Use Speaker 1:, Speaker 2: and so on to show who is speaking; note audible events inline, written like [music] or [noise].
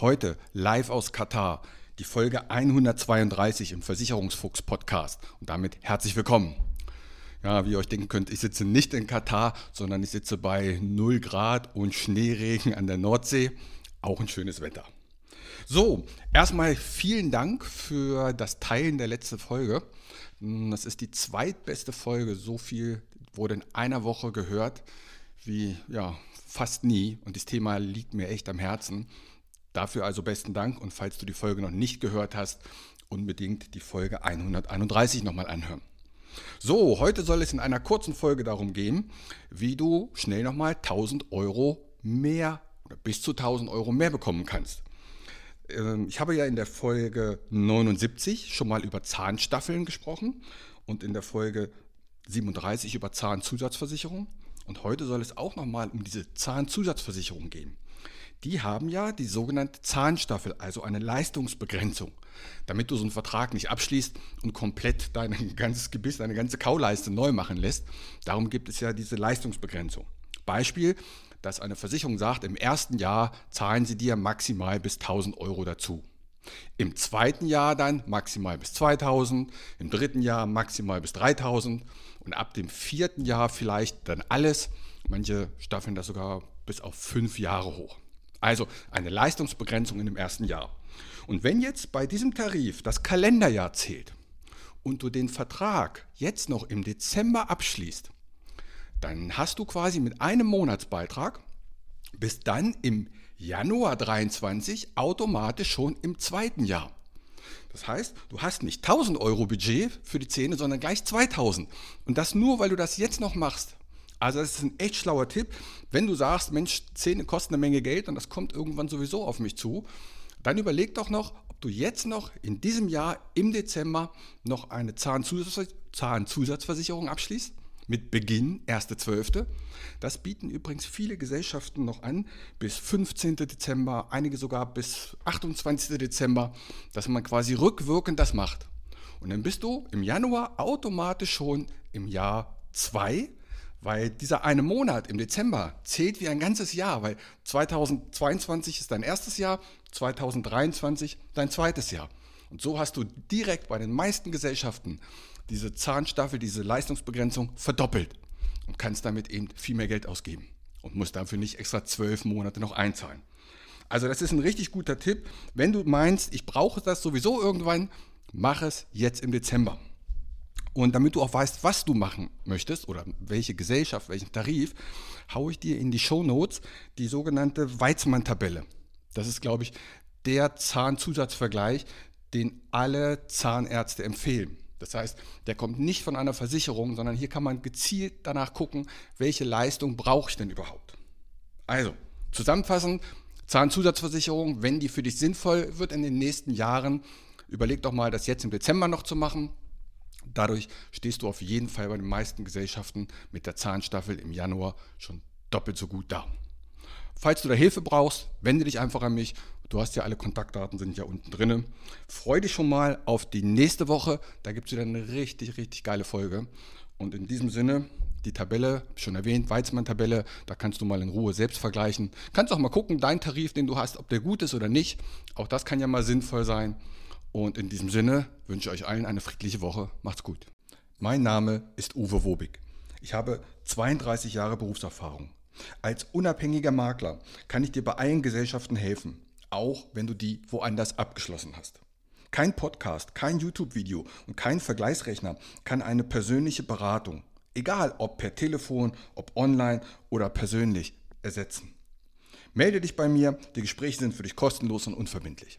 Speaker 1: Heute live aus Katar, die Folge 132 im Versicherungsfuchs Podcast und damit herzlich willkommen. Ja, wie ihr euch denken könnt, ich sitze nicht in Katar, sondern ich sitze bei 0 Grad und Schneeregen an der Nordsee. Auch ein schönes Wetter. So, erstmal vielen Dank für das Teilen der letzten Folge. Das ist die zweitbeste Folge. So viel wurde in einer Woche gehört wie ja, fast nie. Und das Thema liegt mir echt am Herzen. Dafür also besten Dank und falls du die Folge noch nicht gehört hast, unbedingt die Folge 131 nochmal anhören. So, heute soll es in einer kurzen Folge darum gehen, wie du schnell nochmal 1000 Euro mehr oder bis zu 1000 Euro mehr bekommen kannst. Ähm, ich habe ja in der Folge 79 schon mal über Zahnstaffeln gesprochen und in der Folge 37 über Zahnzusatzversicherung. Und heute soll es auch nochmal um diese Zahnzusatzversicherung gehen die haben ja die sogenannte Zahnstaffel, also eine Leistungsbegrenzung, damit du so einen Vertrag nicht abschließt und komplett dein [laughs] ganzes Gebiss, deine ganze Kauleiste neu machen lässt. Darum gibt es ja diese Leistungsbegrenzung. Beispiel, dass eine Versicherung sagt, im ersten Jahr zahlen sie dir maximal bis 1000 Euro dazu. Im zweiten Jahr dann maximal bis 2000, im dritten Jahr maximal bis 3000 und ab dem vierten Jahr vielleicht dann alles. Manche staffeln das sogar bis auf fünf Jahre hoch. Also eine Leistungsbegrenzung in dem ersten Jahr. Und wenn jetzt bei diesem Tarif das Kalenderjahr zählt und du den Vertrag jetzt noch im Dezember abschließt, dann hast du quasi mit einem Monatsbeitrag bis dann im Januar 23 automatisch schon im zweiten Jahr. Das heißt, du hast nicht 1000 Euro Budget für die Zähne, sondern gleich 2000. Und das nur, weil du das jetzt noch machst. Also das ist ein echt schlauer Tipp. Wenn du sagst, Mensch, Zähne kosten eine Menge Geld und das kommt irgendwann sowieso auf mich zu, dann überleg doch noch, ob du jetzt noch in diesem Jahr im Dezember noch eine Zahnzusatz Zahnzusatzversicherung abschließt. Mit Beginn 1.12. Das bieten übrigens viele Gesellschaften noch an, bis 15. Dezember, einige sogar bis 28. Dezember, dass man quasi rückwirkend das macht. Und dann bist du im Januar automatisch schon im Jahr 2 weil dieser eine Monat im Dezember zählt wie ein ganzes Jahr, weil 2022 ist dein erstes Jahr, 2023 dein zweites Jahr. Und so hast du direkt bei den meisten Gesellschaften diese Zahnstaffel, diese Leistungsbegrenzung verdoppelt und kannst damit eben viel mehr Geld ausgeben und musst dafür nicht extra zwölf Monate noch einzahlen. Also das ist ein richtig guter Tipp. Wenn du meinst, ich brauche das sowieso irgendwann, mach es jetzt im Dezember. Und damit du auch weißt, was du machen möchtest oder welche Gesellschaft, welchen Tarif, haue ich dir in die Show Notes die sogenannte Weizmann-Tabelle. Das ist, glaube ich, der Zahnzusatzvergleich, den alle Zahnärzte empfehlen. Das heißt, der kommt nicht von einer Versicherung, sondern hier kann man gezielt danach gucken, welche Leistung brauche ich denn überhaupt. Also, zusammenfassend, Zahnzusatzversicherung, wenn die für dich sinnvoll wird in den nächsten Jahren, überleg doch mal, das jetzt im Dezember noch zu machen. Dadurch stehst du auf jeden Fall bei den meisten Gesellschaften mit der Zahnstaffel im Januar schon doppelt so gut da. Falls du da Hilfe brauchst, wende dich einfach an mich. Du hast ja alle Kontaktdaten, sind ja unten drin. Freu dich schon mal auf die nächste Woche. Da gibt es wieder eine richtig, richtig geile Folge. Und in diesem Sinne, die Tabelle, schon erwähnt, Weizmann-Tabelle, da kannst du mal in Ruhe selbst vergleichen. Kannst auch mal gucken, dein Tarif, den du hast, ob der gut ist oder nicht. Auch das kann ja mal sinnvoll sein. Und in diesem Sinne wünsche ich euch allen eine friedliche Woche. Macht's gut. Mein Name ist Uwe Wobig. Ich habe 32 Jahre Berufserfahrung. Als unabhängiger Makler kann ich dir bei allen Gesellschaften helfen, auch wenn du die woanders abgeschlossen hast. Kein Podcast, kein YouTube-Video und kein Vergleichsrechner kann eine persönliche Beratung, egal ob per Telefon, ob online oder persönlich, ersetzen. Melde dich bei mir, die Gespräche sind für dich kostenlos und unverbindlich.